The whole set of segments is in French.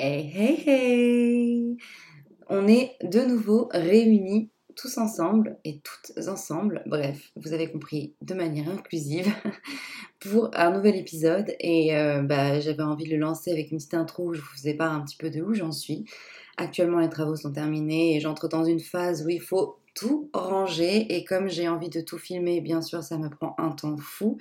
Hey hey hey On est de nouveau réunis tous ensemble et toutes ensemble, bref, vous avez compris, de manière inclusive, pour un nouvel épisode. Et euh, bah, j'avais envie de le lancer avec une petite intro où je vous faisais part un petit peu de où j'en suis. Actuellement, les travaux sont terminés et j'entre dans une phase où il faut tout ranger. Et comme j'ai envie de tout filmer, bien sûr, ça me prend un temps fou.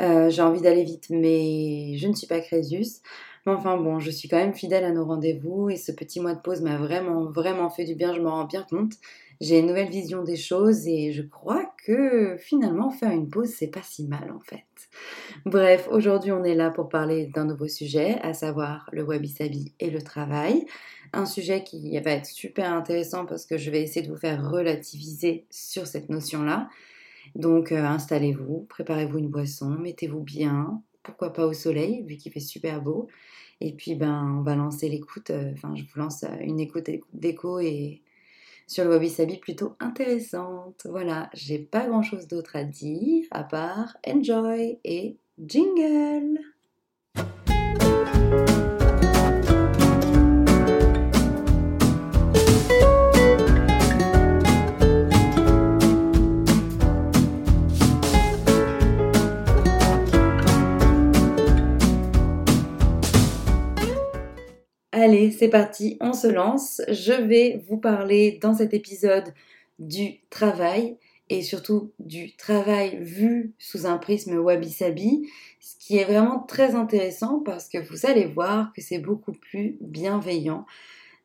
Euh, j'ai envie d'aller vite, mais je ne suis pas Crésus. Enfin bon, je suis quand même fidèle à nos rendez-vous et ce petit mois de pause m'a vraiment, vraiment fait du bien, je m'en rends bien compte. J'ai une nouvelle vision des choses et je crois que finalement faire une pause c'est pas si mal en fait. Bref, aujourd'hui on est là pour parler d'un nouveau sujet, à savoir le wabi-sabi et le travail. Un sujet qui va être super intéressant parce que je vais essayer de vous faire relativiser sur cette notion-là. Donc euh, installez-vous, préparez-vous une boisson, mettez-vous bien, pourquoi pas au soleil, vu qu'il fait super beau. Et puis, ben, on va lancer l'écoute. Euh, enfin, je vous lance euh, une écoute d'écho et sur le Wabi Sabi plutôt intéressante. Voilà, j'ai pas grand chose d'autre à dire à part enjoy et jingle. C'est parti, on se lance. Je vais vous parler dans cet épisode du travail et surtout du travail vu sous un prisme wabi-sabi, ce qui est vraiment très intéressant parce que vous allez voir que c'est beaucoup plus bienveillant.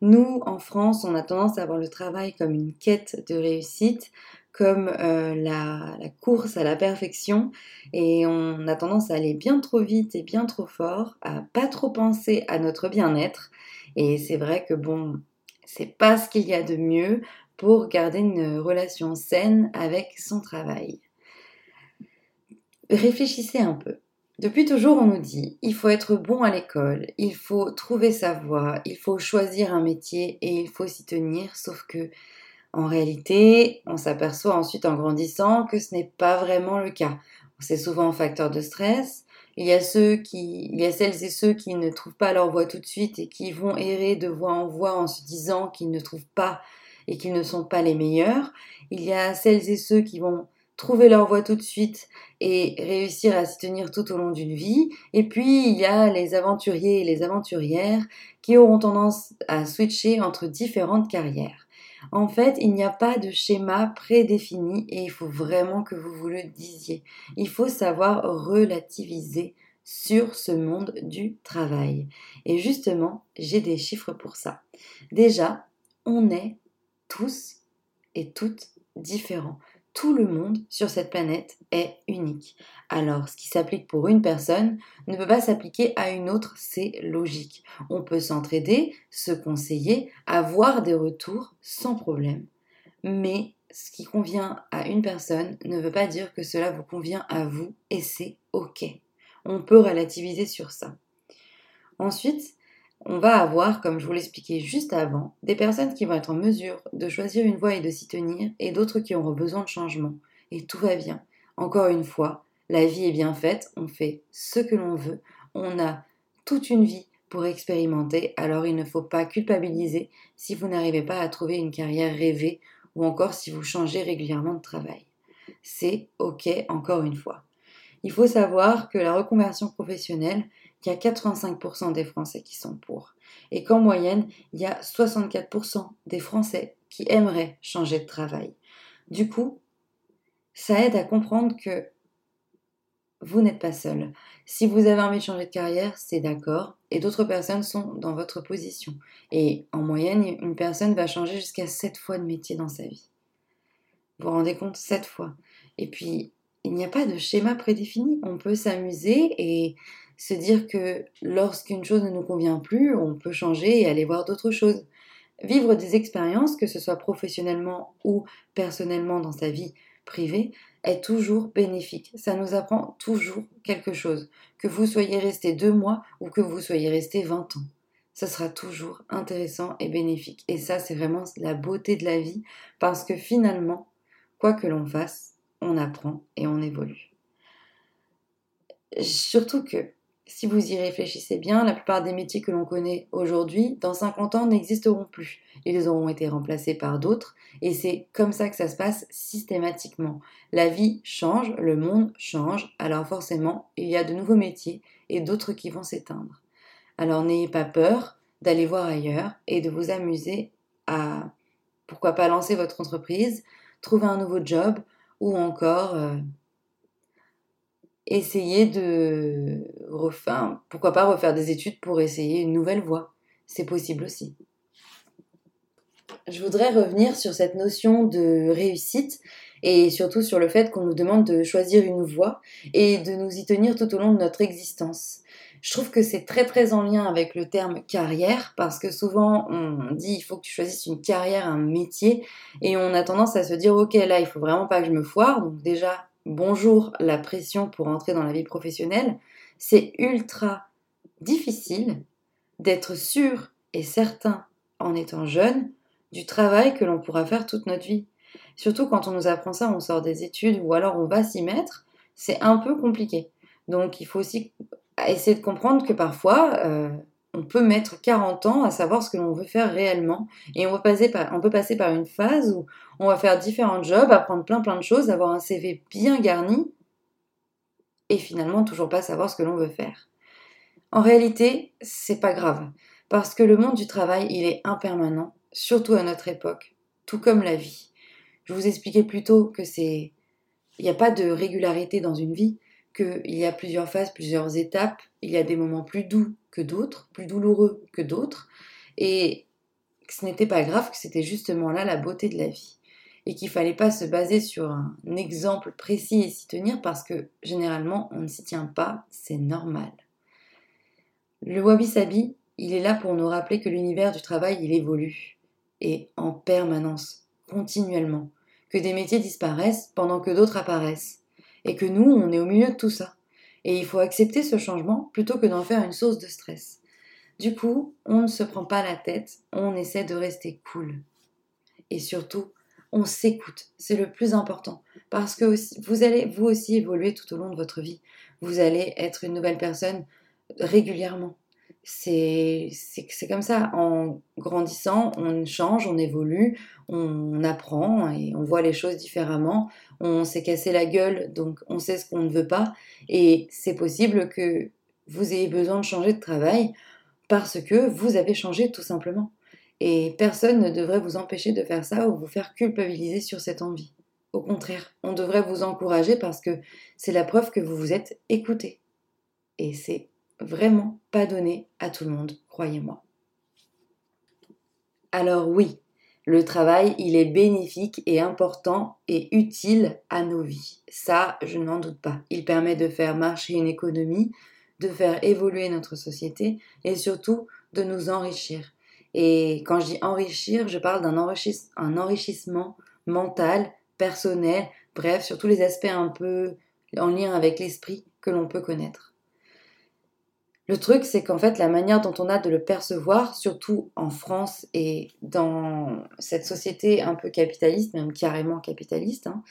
Nous, en France, on a tendance à voir le travail comme une quête de réussite, comme euh, la, la, course à la perfection, et on a tendance à aller bien trop vite et bien trop fort, à pas trop penser à notre bien-être, et c'est vrai que bon, c'est pas ce qu'il y a de mieux pour garder une relation saine avec son travail. Réfléchissez un peu. Depuis toujours, on nous dit il faut être bon à l'école, il faut trouver sa voie, il faut choisir un métier et il faut s'y tenir. Sauf que, en réalité, on s'aperçoit ensuite en grandissant que ce n'est pas vraiment le cas. C'est souvent un facteur de stress, il y a ceux qui, il y a celles et ceux qui ne trouvent pas leur voie tout de suite et qui vont errer de voie en voie en se disant qu'ils ne trouvent pas et qu'ils ne sont pas les meilleurs. Il y a celles et ceux qui vont trouver leur voie tout de suite et réussir à s'y tenir tout au long d'une vie. Et puis, il y a les aventuriers et les aventurières qui auront tendance à switcher entre différentes carrières. En fait, il n'y a pas de schéma prédéfini et il faut vraiment que vous vous le disiez. Il faut savoir relativiser sur ce monde du travail. Et justement, j'ai des chiffres pour ça. Déjà, on est tous et toutes différents tout le monde sur cette planète est unique. Alors, ce qui s'applique pour une personne ne peut pas s'appliquer à une autre, c'est logique. On peut s'entraider, se conseiller, avoir des retours sans problème. Mais ce qui convient à une personne ne veut pas dire que cela vous convient à vous et c'est OK. On peut relativiser sur ça. Ensuite, on va avoir, comme je vous l'expliquais juste avant, des personnes qui vont être en mesure de choisir une voie et de s'y tenir, et d'autres qui auront besoin de changement. Et tout va bien. Encore une fois, la vie est bien faite, on fait ce que l'on veut, on a toute une vie pour expérimenter, alors il ne faut pas culpabiliser si vous n'arrivez pas à trouver une carrière rêvée ou encore si vous changez régulièrement de travail. C'est OK encore une fois. Il faut savoir que la reconversion professionnelle, il y a 85% des Français qui sont pour. Et qu'en moyenne, il y a 64% des Français qui aimeraient changer de travail. Du coup, ça aide à comprendre que vous n'êtes pas seul. Si vous avez envie de changer de carrière, c'est d'accord, et d'autres personnes sont dans votre position. Et en moyenne, une personne va changer jusqu'à 7 fois de métier dans sa vie. Vous vous rendez compte 7 fois. Et puis, il n'y a pas de schéma prédéfini. On peut s'amuser et se dire que lorsqu'une chose ne nous convient plus, on peut changer et aller voir d'autres choses. Vivre des expériences, que ce soit professionnellement ou personnellement dans sa vie privée, est toujours bénéfique. Ça nous apprend toujours quelque chose. Que vous soyez resté deux mois ou que vous soyez resté 20 ans. Ce sera toujours intéressant et bénéfique. Et ça, c'est vraiment la beauté de la vie parce que finalement, quoi que l'on fasse, on apprend et on évolue. Surtout que si vous y réfléchissez bien, la plupart des métiers que l'on connaît aujourd'hui, dans 50 ans, n'existeront plus. Ils auront été remplacés par d'autres, et c'est comme ça que ça se passe systématiquement. La vie change, le monde change, alors forcément, il y a de nouveaux métiers et d'autres qui vont s'éteindre. Alors n'ayez pas peur d'aller voir ailleurs et de vous amuser à, pourquoi pas, lancer votre entreprise, trouver un nouveau job ou encore euh, essayer de refaire, pourquoi pas refaire des études pour essayer une nouvelle voie. C'est possible aussi. Je voudrais revenir sur cette notion de réussite et surtout sur le fait qu'on nous demande de choisir une voie et de nous y tenir tout au long de notre existence. Je trouve que c'est très très en lien avec le terme carrière parce que souvent on dit il faut que tu choisisses une carrière, un métier et on a tendance à se dire ok là il faut vraiment pas que je me foire donc déjà bonjour la pression pour entrer dans la vie professionnelle, c'est ultra difficile d'être sûr et certain en étant jeune du travail que l'on pourra faire toute notre vie. Surtout quand on nous apprend ça, on sort des études ou alors on va s'y mettre, c'est un peu compliqué. Donc il faut aussi essayer de comprendre que parfois, euh, on peut mettre 40 ans à savoir ce que l'on veut faire réellement. Et on, peut passer par une phase où on va faire différents jobs, apprendre plein plein de choses, avoir un CV bien garni, et finalement toujours pas savoir ce que l'on veut faire. En réalité, c'est pas grave, parce que le monde du travail, il est impermanent, surtout à notre époque, tout comme la vie. Je vous expliquais plus tôt que c'est. Il n'y a pas de régularité dans une vie, qu'il y a plusieurs phases, plusieurs étapes, il y a des moments plus doux que d'autres, plus douloureux que d'autres, et que ce n'était pas grave, que c'était justement là la beauté de la vie. Et qu'il fallait pas se baser sur un exemple précis et s'y tenir parce que généralement on ne s'y tient pas, c'est normal. Le Wabi Sabi, il est là pour nous rappeler que l'univers du travail, il évolue. Et en permanence, continuellement. Que des métiers disparaissent pendant que d'autres apparaissent. Et que nous, on est au milieu de tout ça. Et il faut accepter ce changement plutôt que d'en faire une source de stress. Du coup, on ne se prend pas la tête, on essaie de rester cool. Et surtout, on s'écoute, c'est le plus important. Parce que vous allez vous aussi évoluer tout au long de votre vie. Vous allez être une nouvelle personne régulièrement. C'est comme ça. En grandissant, on change, on évolue, on apprend et on voit les choses différemment. On s'est cassé la gueule, donc on sait ce qu'on ne veut pas. Et c'est possible que vous ayez besoin de changer de travail parce que vous avez changé tout simplement. Et personne ne devrait vous empêcher de faire ça ou vous faire culpabiliser sur cette envie. Au contraire, on devrait vous encourager parce que c'est la preuve que vous vous êtes écouté. Et c'est vraiment pas donné à tout le monde, croyez-moi. Alors oui, le travail, il est bénéfique et important et utile à nos vies. Ça, je n'en doute pas. Il permet de faire marcher une économie, de faire évoluer notre société et surtout de nous enrichir. Et quand je dis enrichir, je parle d'un enrichissement mental, personnel, bref, sur tous les aspects un peu en lien avec l'esprit que l'on peut connaître. Le truc, c'est qu'en fait, la manière dont on a de le percevoir, surtout en France et dans cette société un peu capitaliste, même carrément capitaliste, hein,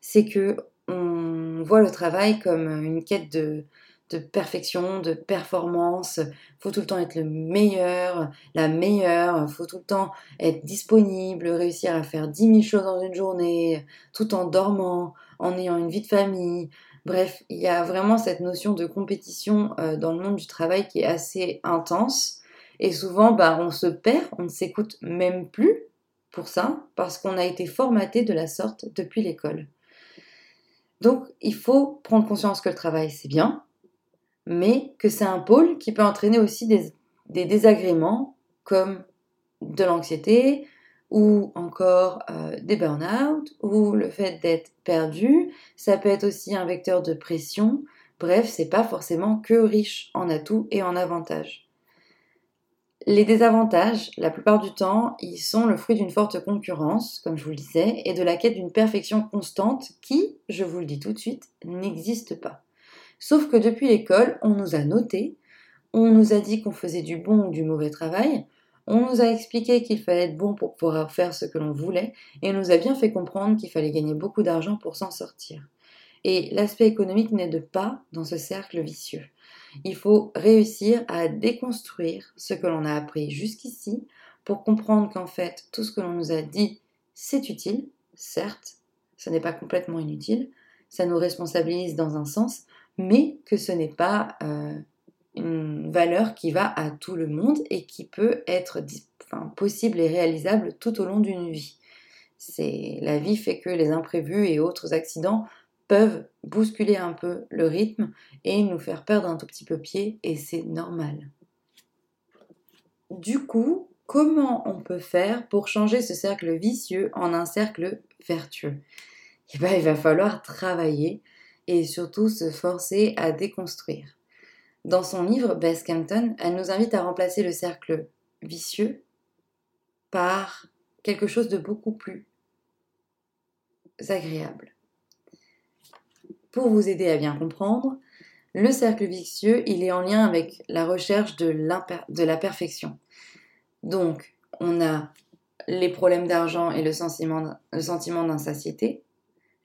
c'est que on voit le travail comme une quête de, perfection, de performance. Faut tout le temps être le meilleur, la meilleure. Faut tout le temps être disponible, réussir à faire 10 000 choses dans une journée, tout en dormant, en ayant une vie de famille, Bref, il y a vraiment cette notion de compétition euh, dans le monde du travail qui est assez intense. Et souvent, bah, on se perd, on ne s'écoute même plus pour ça, parce qu'on a été formaté de la sorte depuis l'école. Donc, il faut prendre conscience que le travail, c'est bien, mais que c'est un pôle qui peut entraîner aussi des, des désagréments comme de l'anxiété, ou encore euh, des burn-out, ou le fait d'être perdu. Ça peut être aussi un vecteur de pression. Bref, c'est pas forcément que riche en atouts et en avantages. Les désavantages, la plupart du temps, ils sont le fruit d'une forte concurrence, comme je vous le disais, et de la quête d'une perfection constante qui, je vous le dis tout de suite, n'existe pas. Sauf que depuis l'école, on nous a noté, on nous a dit qu'on faisait du bon ou du mauvais travail, on nous a expliqué qu'il fallait être bon pour pouvoir faire ce que l'on voulait et on nous a bien fait comprendre qu'il fallait gagner beaucoup d'argent pour s'en sortir. Et l'aspect économique n'aide pas dans ce cercle vicieux. Il faut réussir à déconstruire ce que l'on a appris jusqu'ici pour comprendre qu'en fait, tout ce que l'on nous a dit, c'est utile, certes, ce n'est pas complètement inutile, ça nous responsabilise dans un sens, mais que ce n'est pas euh, une valeur qui va à tout le monde et qui peut être possible et réalisable tout au long d'une vie. La vie fait que les imprévus et autres accidents peuvent bousculer un peu le rythme et nous faire perdre un tout petit peu pied et c'est normal. Du coup, comment on peut faire pour changer ce cercle vicieux en un cercle vertueux? Eh ben, Il va falloir travailler et surtout se forcer à déconstruire. Dans son livre Bess Campton, elle nous invite à remplacer le cercle vicieux par quelque chose de beaucoup plus agréable. Pour vous aider à bien comprendre, le cercle vicieux, il est en lien avec la recherche de, la perfection. Donc, on a les problèmes d'argent et le sentiment, le sentiment d'insatiété.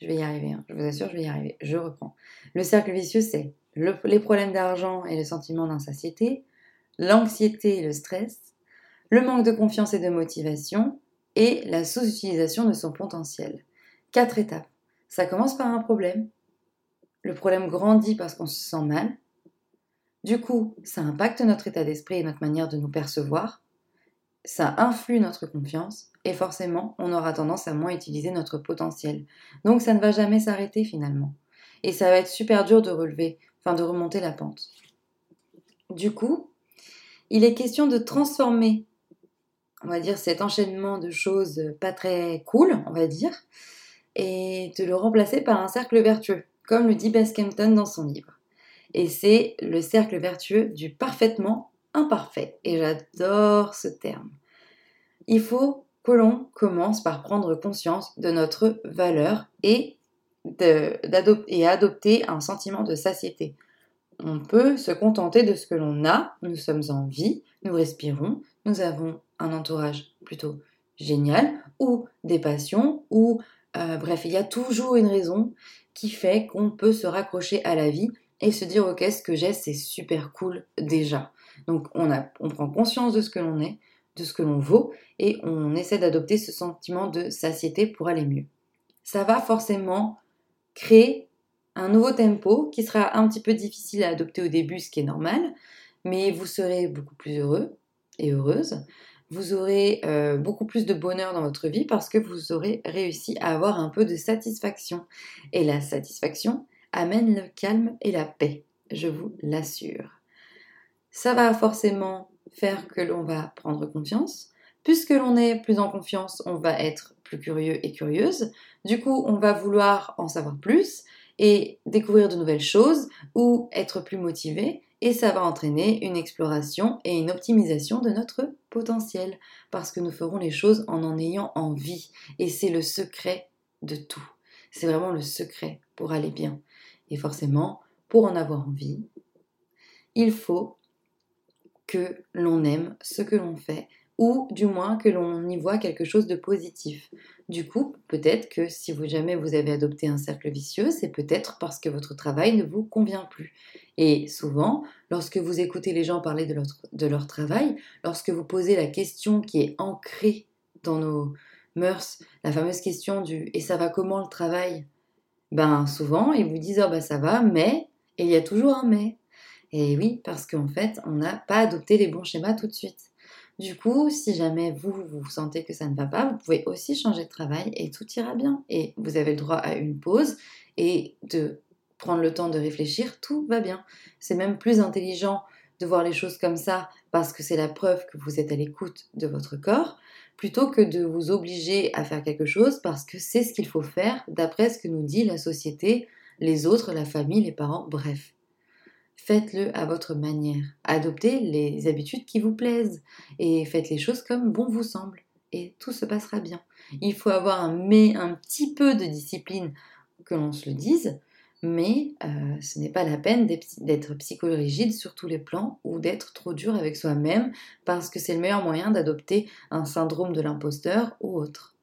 Je vais y arriver, hein. je vous assure, je vais y arriver. Je reprends. Le cercle vicieux, c'est les problèmes d'argent et le sentiment d'insatiété, l'anxiété et le stress, le manque de confiance et de motivation, et la sous-utilisation de son potentiel. Quatre étapes. Ça commence par un problème. Le problème grandit parce qu'on se sent mal. Du coup, ça impacte notre état d'esprit et notre manière de nous percevoir ça influe notre confiance et forcément, on aura tendance à moins utiliser notre potentiel. Donc ça ne va jamais s'arrêter finalement. Et ça va être super dur de relever, de remonter la pente. Du coup, il est question de transformer, on va dire, cet enchaînement de choses pas très cool, on va dire, et de le remplacer par un cercle vertueux, comme le dit Bess Kempton dans son livre. Et c'est le cercle vertueux du parfaitement imparfait. Et j'adore ce terme. Il faut que l'on commence par prendre conscience de notre valeur et, et adopter un sentiment de satiété. On peut se contenter de ce que l'on a, nous sommes en vie, nous respirons, nous avons un entourage plutôt génial, ou des passions, ou euh, bref, il y a toujours une raison qui fait qu'on peut se raccrocher à la vie et se dire ok ce que j'ai c'est super cool déjà. Donc on, on prend conscience de ce que l'on est, de ce que l'on vaut, et on essaie d'adopter ce sentiment de satiété pour aller mieux. Ça va forcément créer un nouveau tempo qui sera un petit peu difficile à adopter au début, ce qui est normal, mais vous serez beaucoup plus heureux et heureuse. Vous aurez euh, beaucoup plus de bonheur dans votre vie parce que vous aurez réussi à avoir un peu de satisfaction. Et la satisfaction amène le calme et la paix, je vous l'assure ça va forcément faire que l'on va prendre confiance. Puisque l'on est plus en confiance, on va être plus curieux et curieuse. Du coup, on va vouloir en savoir plus et découvrir de nouvelles choses ou être plus motivé. Et ça va entraîner une exploration et une optimisation de notre potentiel. Parce que nous ferons les choses en en ayant envie. Et c'est le secret de tout. C'est vraiment le secret pour aller bien. Et forcément, pour en avoir envie, il faut que l'on aime ce que l'on fait ou du moins que l'on y voit quelque chose de positif. Du coup, peut-être que si jamais vous avez adopté un cercle vicieux, c'est peut-être parce que votre travail ne vous convient plus. Et souvent, lorsque vous écoutez les gens parler de leur, de leur travail, lorsque vous posez la question qui est ancrée dans nos mœurs, la fameuse question du et ça va comment le travail? Ben souvent, ils vous disent oh ben ça va, mais et il y a toujours un mais. Et oui, parce qu'en fait, on n'a pas adopté les bons schémas tout de suite. Du coup, si jamais vous, vous sentez que ça ne va pas, vous pouvez aussi changer de travail et tout ira bien. Et vous avez le droit à une pause et de prendre le temps de réfléchir, tout va bien. C'est même plus intelligent de voir les choses comme ça parce que c'est la preuve que vous êtes à l'écoute de votre corps, plutôt que de vous obliger à faire quelque chose parce que c'est ce qu'il faut faire d'après ce que nous dit la société, les autres, la famille, les parents, bref. Faites-le à votre manière. Adoptez les habitudes qui vous plaisent et faites les choses comme bon vous semble. Et tout se passera bien. Il faut avoir un, mais, un petit peu de discipline, que l'on se le dise, mais euh, ce n'est pas la peine d'être psychorigide sur tous les plans ou d'être trop dur avec soi-même parce que c'est le meilleur moyen d'adopter un syndrome de l'imposteur ou autre.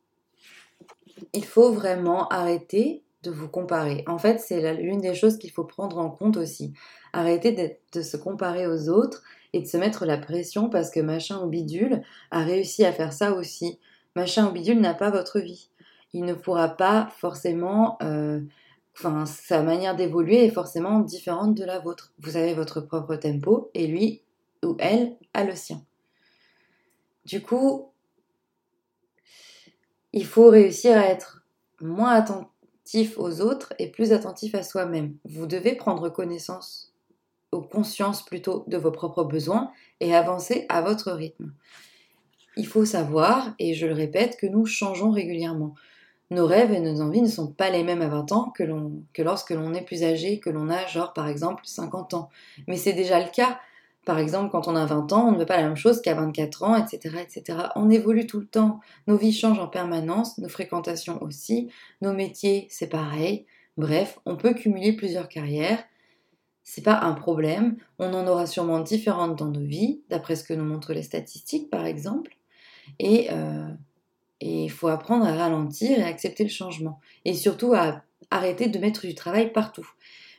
Il faut vraiment arrêter de vous comparer. En fait, c'est l'une des choses qu'il faut prendre en compte aussi. Arrêtez de se comparer aux autres et de se mettre la pression parce que machin ou bidule a réussi à faire ça aussi. Machin ou bidule n'a pas votre vie. Il ne pourra pas forcément... Euh, enfin, sa manière d'évoluer est forcément différente de la vôtre. Vous avez votre propre tempo et lui ou elle a le sien. Du coup, il faut réussir à être moins attentif aux autres et plus attentif à soi-même. Vous devez prendre connaissance, ou conscience plutôt, de vos propres besoins et avancer à votre rythme. Il faut savoir, et je le répète, que nous changeons régulièrement. Nos rêves et nos envies ne sont pas les mêmes à 20 ans que, que lorsque l'on est plus âgé, que l'on a genre par exemple 50 ans. Mais c'est déjà le cas par exemple, quand on a 20 ans, on ne veut pas la même chose qu'à 24 ans, etc., etc. On évolue tout le temps. Nos vies changent en permanence, nos fréquentations aussi, nos métiers, c'est pareil. Bref, on peut cumuler plusieurs carrières. C'est pas un problème. On en aura sûrement différentes dans nos vies, d'après ce que nous montrent les statistiques, par exemple. Et euh, il faut apprendre à ralentir et accepter le changement. Et surtout à arrêter de mettre du travail partout.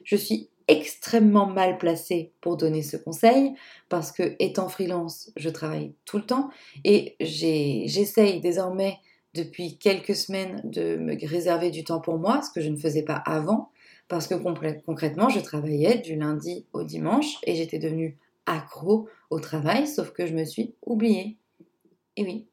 Je suis extrêmement mal placée pour donner ce conseil parce que étant freelance, je travaille tout le temps et j'essaye désormais depuis quelques semaines de me réserver du temps pour moi, ce que je ne faisais pas avant parce que concrètement, je travaillais du lundi au dimanche et j'étais devenue accro au travail, sauf que je me suis oubliée. Et oui,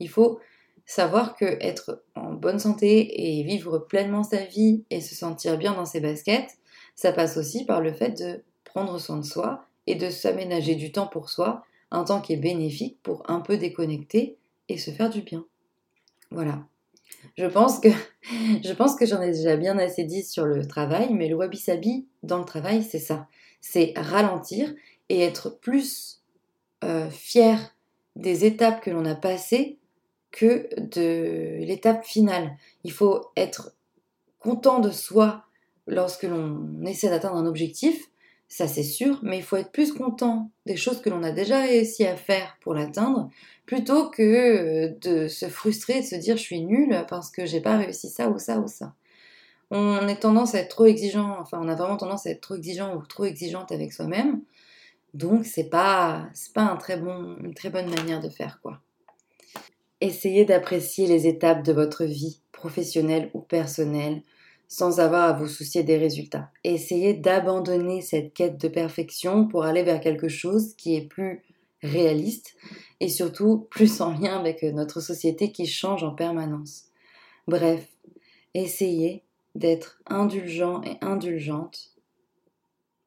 il faut savoir que être en bonne santé et vivre pleinement sa vie et se sentir bien dans ses baskets, ça passe aussi par le fait de prendre soin de soi et de s'aménager du temps pour soi, un temps qui est bénéfique pour un peu déconnecter et se faire du bien. Voilà. Je pense que, je pense que j'en ai déjà bien assez dit sur le travail, mais le wabi-sabi dans le travail, c'est ça. C'est ralentir et être plus euh, fier des étapes que l'on a passées que de l'étape finale. Il faut être content de soi lorsque l'on essaie d'atteindre un objectif, ça c'est sûr, mais il faut être plus content des choses que l'on a déjà réussi à faire pour l'atteindre, plutôt que euh, de se frustrer, de se dire je suis nul parce que j'ai pas réussi ça ou ça ou ça. On est tendance à être trop exigeant, enfin on a vraiment tendance à être trop exigeant ou trop exigeante avec soi-même, donc c'est pas c'est pas très bon, une très bonne manière de faire quoi. Essayez d'apprécier les étapes de votre vie, professionnelle ou personnelle, sans avoir à vous soucier des résultats. Essayez d'abandonner cette quête de perfection pour aller vers quelque chose qui est plus réaliste et surtout plus en lien avec notre société qui change en permanence. Bref, essayez d'être indulgent et indulgente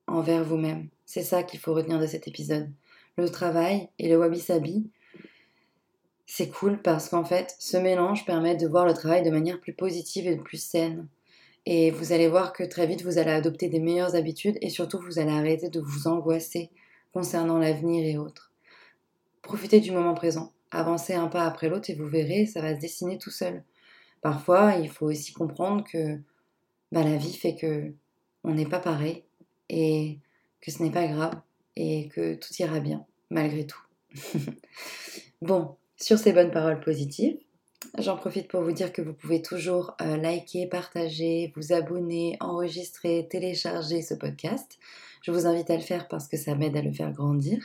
envers vous-même. C'est ça qu'il faut retenir de cet épisode. Le travail et le wabi-sabi, c'est cool parce qu'en fait, ce mélange permet de voir le travail de manière plus positive et plus saine. Et vous allez voir que très vite, vous allez adopter des meilleures habitudes et surtout, vous allez arrêter de vous angoisser concernant l'avenir et autres. Profitez du moment présent. Avancez un pas après l'autre et vous verrez, ça va se dessiner tout seul. Parfois, il faut aussi comprendre que bah, la vie fait que on n'est pas pareil et que ce n'est pas grave et que tout ira bien malgré tout. bon, sur ces bonnes paroles positives, J'en profite pour vous dire que vous pouvez toujours euh, liker, partager, vous abonner, enregistrer, télécharger ce podcast. Je vous invite à le faire parce que ça m'aide à le faire grandir.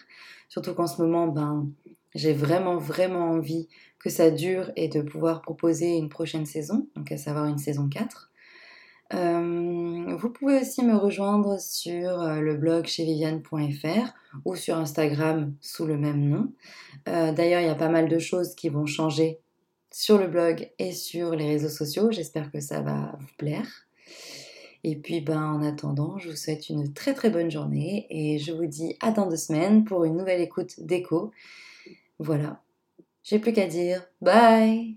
Surtout qu'en ce moment, ben, j'ai vraiment, vraiment envie que ça dure et de pouvoir proposer une prochaine saison, donc à savoir une saison 4. Euh, vous pouvez aussi me rejoindre sur euh, le blog chez viviane.fr ou sur Instagram sous le même nom. D'ailleurs, il y a pas mal de choses qui vont changer sur le blog et sur les réseaux sociaux. J'espère que ça va vous plaire. Et puis ben, en attendant, je vous souhaite une très très bonne journée et je vous dis à dans deux semaines pour une nouvelle écoute d'écho. Voilà, j'ai plus qu'à dire. Bye